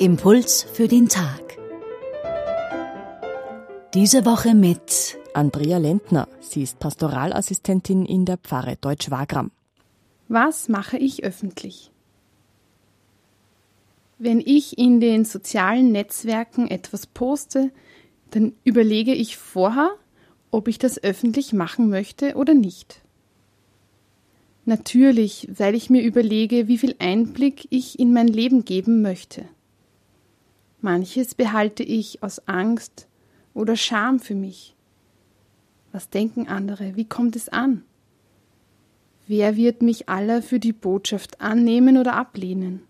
Impuls für den Tag. Diese Woche mit Andrea Lentner. Sie ist Pastoralassistentin in der Pfarre Deutsch-Wagram. Was mache ich öffentlich? Wenn ich in den sozialen Netzwerken etwas poste, dann überlege ich vorher, ob ich das öffentlich machen möchte oder nicht. Natürlich, weil ich mir überlege, wie viel Einblick ich in mein Leben geben möchte. Manches behalte ich aus Angst oder Scham für mich. Was denken andere? Wie kommt es an? Wer wird mich aller für die Botschaft annehmen oder ablehnen?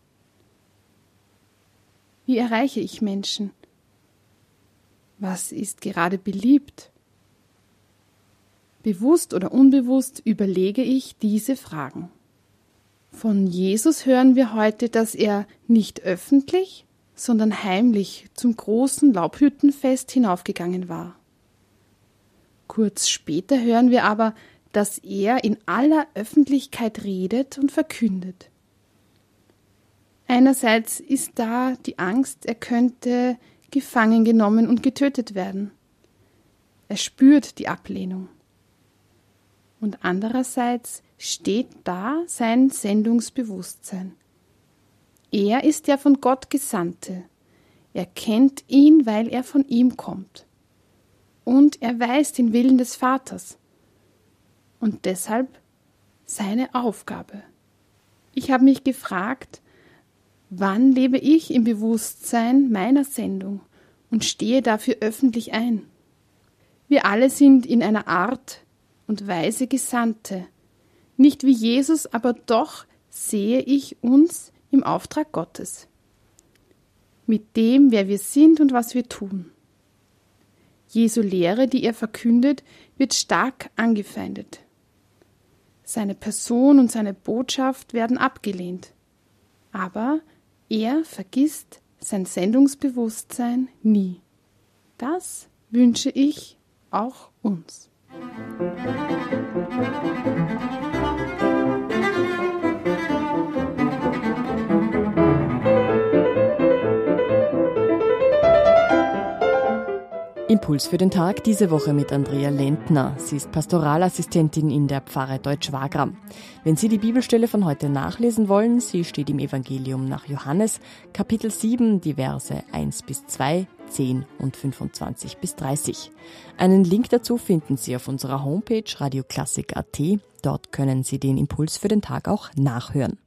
Wie erreiche ich Menschen? Was ist gerade beliebt? Bewusst oder unbewusst überlege ich diese Fragen. Von Jesus hören wir heute, dass er nicht öffentlich, sondern heimlich zum großen Laubhüttenfest hinaufgegangen war. Kurz später hören wir aber, dass er in aller Öffentlichkeit redet und verkündet. Einerseits ist da die Angst, er könnte gefangen genommen und getötet werden. Er spürt die Ablehnung. Und andererseits steht da sein Sendungsbewusstsein. Er ist der von Gott Gesandte. Er kennt ihn, weil er von ihm kommt und er weiß den Willen des Vaters und deshalb seine Aufgabe. Ich habe mich gefragt, wann lebe ich im Bewusstsein meiner Sendung und stehe dafür öffentlich ein. Wir alle sind in einer Art und Weise Gesandte, nicht wie Jesus, aber doch sehe ich uns im Auftrag Gottes, mit dem, wer wir sind und was wir tun. Jesu Lehre, die er verkündet, wird stark angefeindet. Seine Person und seine Botschaft werden abgelehnt. Aber er vergisst sein Sendungsbewusstsein nie. Das wünsche ich auch uns. Impuls für den Tag diese Woche mit Andrea Lentner. Sie ist Pastoralassistentin in der Pfarre Deutsch-Wagram. Wenn Sie die Bibelstelle von heute nachlesen wollen, sie steht im Evangelium nach Johannes, Kapitel 7, die Verse 1 bis 2, 10 und 25 bis 30. Einen Link dazu finden Sie auf unserer Homepage radioklassik.at. Dort können Sie den Impuls für den Tag auch nachhören.